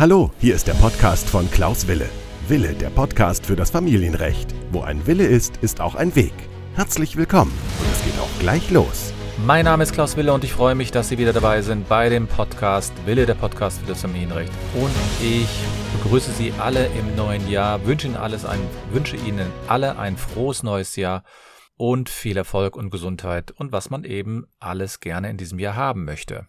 Hallo, hier ist der Podcast von Klaus Wille. Wille, der Podcast für das Familienrecht. Wo ein Wille ist, ist auch ein Weg. Herzlich willkommen und es geht auch gleich los. Mein Name ist Klaus Wille und ich freue mich, dass Sie wieder dabei sind bei dem Podcast Wille, der Podcast für das Familienrecht. Und ich begrüße Sie alle im neuen Jahr, wünsche Ihnen, alles ein, wünsche Ihnen alle ein frohes neues Jahr und viel Erfolg und Gesundheit und was man eben alles gerne in diesem Jahr haben möchte.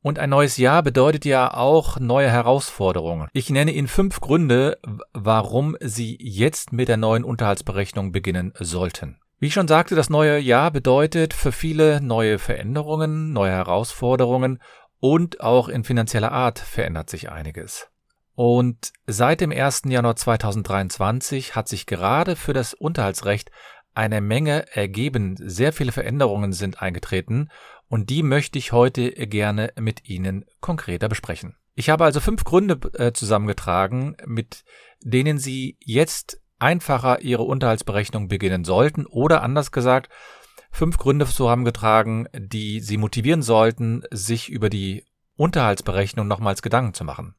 Und ein neues Jahr bedeutet ja auch neue Herausforderungen. Ich nenne Ihnen fünf Gründe, warum Sie jetzt mit der neuen Unterhaltsberechnung beginnen sollten. Wie ich schon sagte, das neue Jahr bedeutet für viele neue Veränderungen, neue Herausforderungen und auch in finanzieller Art verändert sich einiges. Und seit dem 1. Januar 2023 hat sich gerade für das Unterhaltsrecht eine Menge ergeben. Sehr viele Veränderungen sind eingetreten und die möchte ich heute gerne mit Ihnen konkreter besprechen. Ich habe also fünf Gründe äh, zusammengetragen, mit denen Sie jetzt einfacher Ihre Unterhaltsberechnung beginnen sollten oder anders gesagt, fünf Gründe zusammengetragen, die Sie motivieren sollten, sich über die Unterhaltsberechnung nochmals Gedanken zu machen.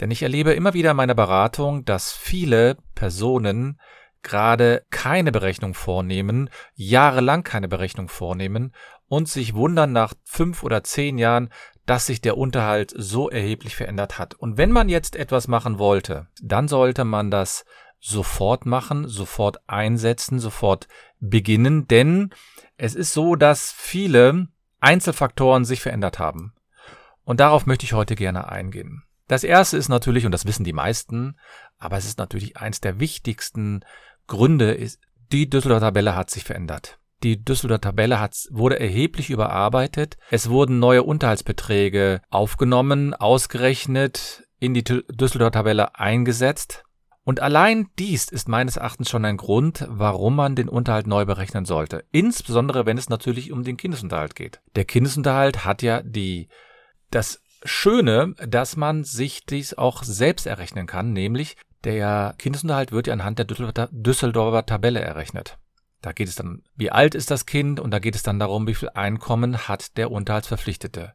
Denn ich erlebe immer wieder in meiner Beratung, dass viele Personen gerade keine Berechnung vornehmen, jahrelang keine Berechnung vornehmen und sich wundern nach fünf oder zehn Jahren, dass sich der Unterhalt so erheblich verändert hat. Und wenn man jetzt etwas machen wollte, dann sollte man das sofort machen, sofort einsetzen, sofort beginnen, denn es ist so, dass viele Einzelfaktoren sich verändert haben. Und darauf möchte ich heute gerne eingehen. Das erste ist natürlich, und das wissen die meisten, aber es ist natürlich eins der wichtigsten Gründe, ist, die Düsseldorfer Tabelle hat sich verändert. Die Düsseldorfer Tabelle hat, wurde erheblich überarbeitet. Es wurden neue Unterhaltsbeträge aufgenommen, ausgerechnet, in die Düsseldorfer Tabelle eingesetzt. Und allein dies ist meines Erachtens schon ein Grund, warum man den Unterhalt neu berechnen sollte. Insbesondere, wenn es natürlich um den Kindesunterhalt geht. Der Kindesunterhalt hat ja die, das Schöne, dass man sich dies auch selbst errechnen kann, nämlich der Kindesunterhalt wird ja anhand der Düsseldorfer Tabelle errechnet. Da geht es dann, wie alt ist das Kind und da geht es dann darum, wie viel Einkommen hat der Unterhaltsverpflichtete.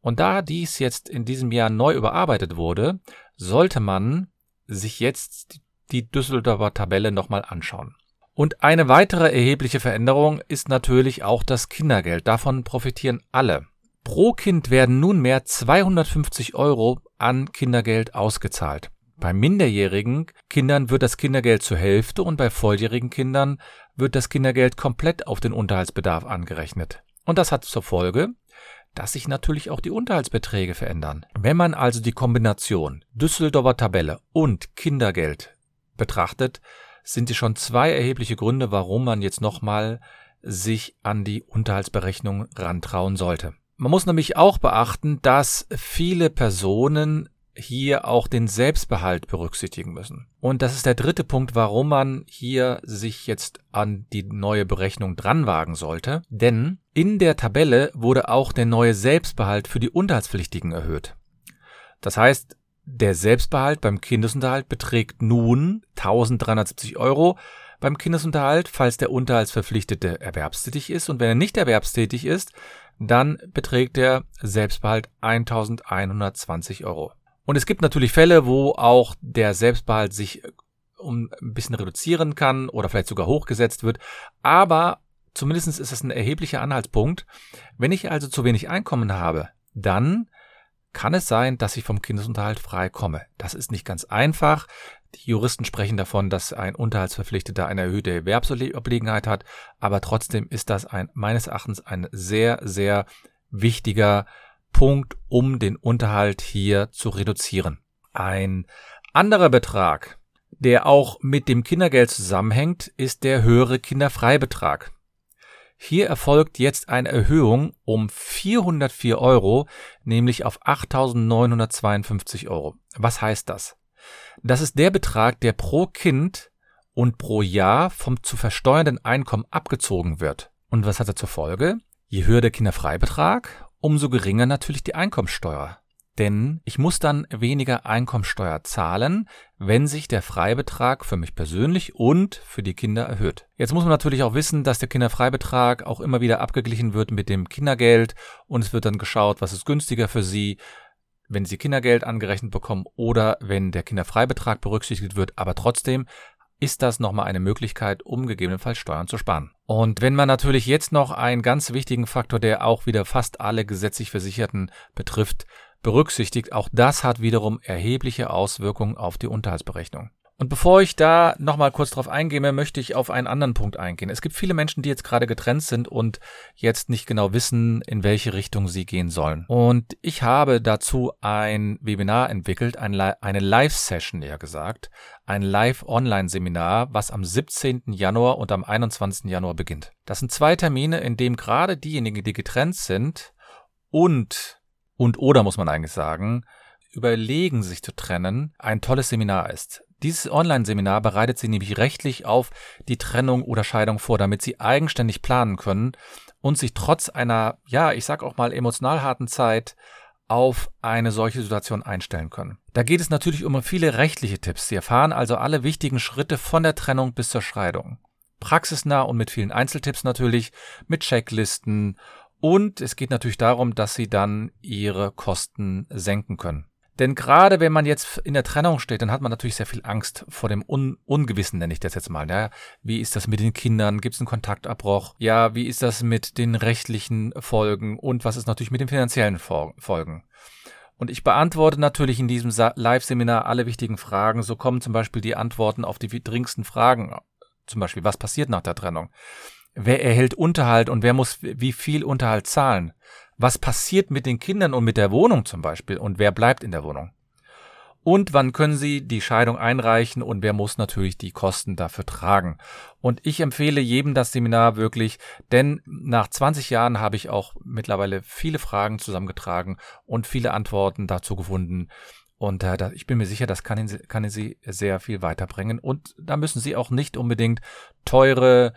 Und da dies jetzt in diesem Jahr neu überarbeitet wurde, sollte man sich jetzt die Düsseldorfer Tabelle nochmal anschauen. Und eine weitere erhebliche Veränderung ist natürlich auch das Kindergeld. Davon profitieren alle. Pro Kind werden nunmehr 250 Euro an Kindergeld ausgezahlt. Bei minderjährigen Kindern wird das Kindergeld zur Hälfte und bei volljährigen Kindern wird das Kindergeld komplett auf den Unterhaltsbedarf angerechnet. Und das hat zur Folge, dass sich natürlich auch die Unterhaltsbeträge verändern. Wenn man also die Kombination Düsseldorfer Tabelle und Kindergeld betrachtet, sind es schon zwei erhebliche Gründe, warum man jetzt nochmal sich an die Unterhaltsberechnung rantrauen sollte. Man muss nämlich auch beachten, dass viele Personen hier auch den Selbstbehalt berücksichtigen müssen. Und das ist der dritte Punkt, warum man hier sich jetzt an die neue Berechnung dranwagen sollte. Denn in der Tabelle wurde auch der neue Selbstbehalt für die Unterhaltspflichtigen erhöht. Das heißt, der Selbstbehalt beim Kindesunterhalt beträgt nun 1370 Euro beim Kindesunterhalt, falls der Unterhaltsverpflichtete erwerbstätig ist. Und wenn er nicht erwerbstätig ist, dann beträgt der Selbstbehalt 1120 Euro. Und es gibt natürlich Fälle, wo auch der Selbstbehalt sich äh, um ein bisschen reduzieren kann oder vielleicht sogar hochgesetzt wird. Aber zumindest ist es ein erheblicher Anhaltspunkt. Wenn ich also zu wenig Einkommen habe, dann kann es sein, dass ich vom Kindesunterhalt frei komme. Das ist nicht ganz einfach. Die Juristen sprechen davon, dass ein Unterhaltsverpflichteter eine erhöhte Erwerbsobliegenheit hat, aber trotzdem ist das ein, meines Erachtens ein sehr, sehr wichtiger Punkt, um den Unterhalt hier zu reduzieren. Ein anderer Betrag, der auch mit dem Kindergeld zusammenhängt, ist der höhere Kinderfreibetrag. Hier erfolgt jetzt eine Erhöhung um 404 Euro, nämlich auf 8.952 Euro. Was heißt das? Das ist der Betrag, der pro Kind und pro Jahr vom zu versteuernden Einkommen abgezogen wird. Und was hat er zur Folge? Je höher der Kinderfreibetrag, umso geringer natürlich die Einkommensteuer. Denn ich muss dann weniger Einkommensteuer zahlen, wenn sich der Freibetrag für mich persönlich und für die Kinder erhöht. Jetzt muss man natürlich auch wissen, dass der Kinderfreibetrag auch immer wieder abgeglichen wird mit dem Kindergeld und es wird dann geschaut, was ist günstiger für Sie, wenn sie Kindergeld angerechnet bekommen oder wenn der Kinderfreibetrag berücksichtigt wird, aber trotzdem ist das nochmal eine Möglichkeit, um gegebenenfalls Steuern zu sparen. Und wenn man natürlich jetzt noch einen ganz wichtigen Faktor, der auch wieder fast alle gesetzlich Versicherten betrifft, berücksichtigt, auch das hat wiederum erhebliche Auswirkungen auf die Unterhaltsberechnung. Und bevor ich da nochmal kurz drauf eingehe, möchte ich auf einen anderen Punkt eingehen. Es gibt viele Menschen, die jetzt gerade getrennt sind und jetzt nicht genau wissen, in welche Richtung sie gehen sollen. Und ich habe dazu ein Webinar entwickelt, eine Live-Session eher gesagt, ein Live-Online-Seminar, was am 17. Januar und am 21. Januar beginnt. Das sind zwei Termine, in dem gerade diejenigen, die getrennt sind und und oder muss man eigentlich sagen, überlegen, sich zu trennen, ein tolles Seminar ist. Dieses Online-Seminar bereitet Sie nämlich rechtlich auf die Trennung oder Scheidung vor, damit Sie eigenständig planen können und sich trotz einer, ja, ich sag auch mal emotional harten Zeit auf eine solche Situation einstellen können. Da geht es natürlich um viele rechtliche Tipps. Sie erfahren also alle wichtigen Schritte von der Trennung bis zur Scheidung. Praxisnah und mit vielen Einzeltipps natürlich, mit Checklisten und es geht natürlich darum, dass Sie dann Ihre Kosten senken können. Denn gerade wenn man jetzt in der Trennung steht, dann hat man natürlich sehr viel Angst vor dem Un Ungewissen, nenne ich das jetzt mal. Ja, wie ist das mit den Kindern? Gibt es einen Kontaktabbruch? Ja, wie ist das mit den rechtlichen Folgen? Und was ist natürlich mit den finanziellen Folgen? Und ich beantworte natürlich in diesem Live-Seminar alle wichtigen Fragen. So kommen zum Beispiel die Antworten auf die dringendsten Fragen. Zum Beispiel, was passiert nach der Trennung? Wer erhält Unterhalt und wer muss wie viel Unterhalt zahlen? Was passiert mit den Kindern und mit der Wohnung zum Beispiel und wer bleibt in der Wohnung? Und wann können Sie die Scheidung einreichen und wer muss natürlich die Kosten dafür tragen? Und ich empfehle jedem das Seminar wirklich, denn nach 20 Jahren habe ich auch mittlerweile viele Fragen zusammengetragen und viele Antworten dazu gefunden. Und äh, ich bin mir sicher, das kann, ihn, kann Sie sehr viel weiterbringen. Und da müssen Sie auch nicht unbedingt teure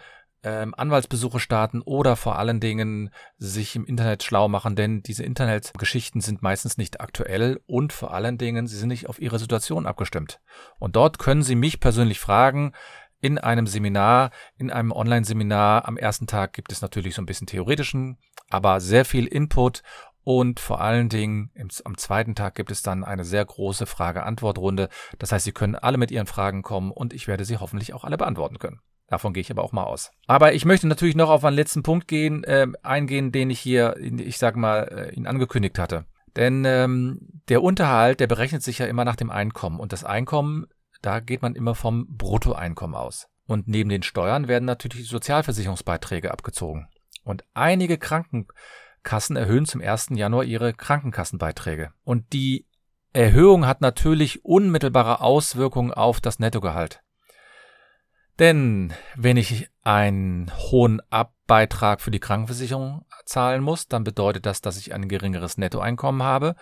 ähm, Anwaltsbesuche starten oder vor allen Dingen sich im Internet schlau machen, denn diese Internetgeschichten sind meistens nicht aktuell und vor allen Dingen, sie sind nicht auf ihre Situation abgestimmt. Und dort können Sie mich persönlich fragen, in einem Seminar, in einem Online-Seminar. Am ersten Tag gibt es natürlich so ein bisschen theoretischen, aber sehr viel Input und vor allen Dingen im, am zweiten Tag gibt es dann eine sehr große Frage-Antwort-Runde. Das heißt, Sie können alle mit Ihren Fragen kommen und ich werde sie hoffentlich auch alle beantworten können. Davon gehe ich aber auch mal aus. Aber ich möchte natürlich noch auf einen letzten Punkt gehen, äh, eingehen, den ich hier, ich sag mal, äh, ihn angekündigt hatte. Denn ähm, der Unterhalt, der berechnet sich ja immer nach dem Einkommen. Und das Einkommen, da geht man immer vom Bruttoeinkommen aus. Und neben den Steuern werden natürlich die Sozialversicherungsbeiträge abgezogen. Und einige Krankenkassen erhöhen zum 1. Januar ihre Krankenkassenbeiträge. Und die Erhöhung hat natürlich unmittelbare Auswirkungen auf das Nettogehalt. Denn wenn ich einen hohen Abbeitrag für die Krankenversicherung zahlen muss, dann bedeutet das, dass ich ein geringeres Nettoeinkommen habe.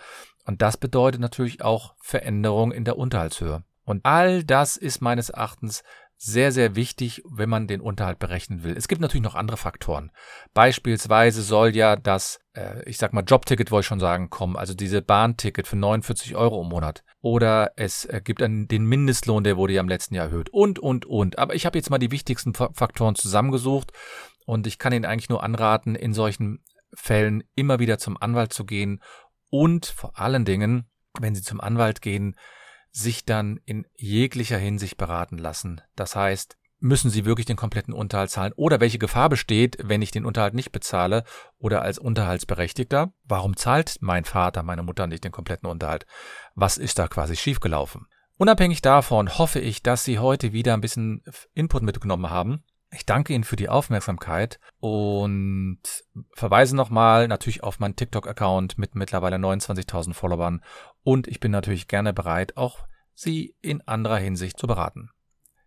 Und das bedeutet natürlich auch Veränderungen in der Unterhaltshöhe. Und all das ist meines Erachtens sehr, sehr wichtig, wenn man den Unterhalt berechnen will. Es gibt natürlich noch andere Faktoren. Beispielsweise soll ja das, äh, ich sag mal, Jobticket wollte ich schon sagen, kommen, also diese Bahnticket für 49 Euro im Monat. Oder es äh, gibt einen, den Mindestlohn, der wurde ja im letzten Jahr erhöht und, und, und. Aber ich habe jetzt mal die wichtigsten Faktoren zusammengesucht und ich kann Ihnen eigentlich nur anraten, in solchen Fällen immer wieder zum Anwalt zu gehen und vor allen Dingen, wenn Sie zum Anwalt gehen, sich dann in jeglicher Hinsicht beraten lassen. Das heißt, müssen sie wirklich den kompletten Unterhalt zahlen oder welche Gefahr besteht, wenn ich den Unterhalt nicht bezahle oder als Unterhaltsberechtigter? Warum zahlt mein Vater, meine Mutter nicht den kompletten Unterhalt? Was ist da quasi schiefgelaufen? Unabhängig davon hoffe ich, dass Sie heute wieder ein bisschen Input mitgenommen haben ich danke Ihnen für die Aufmerksamkeit und verweise nochmal natürlich auf meinen TikTok-Account mit mittlerweile 29.000 Followern und ich bin natürlich gerne bereit, auch Sie in anderer Hinsicht zu beraten.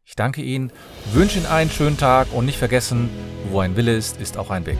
Ich danke Ihnen, wünsche Ihnen einen schönen Tag und nicht vergessen, wo ein Wille ist, ist auch ein Weg.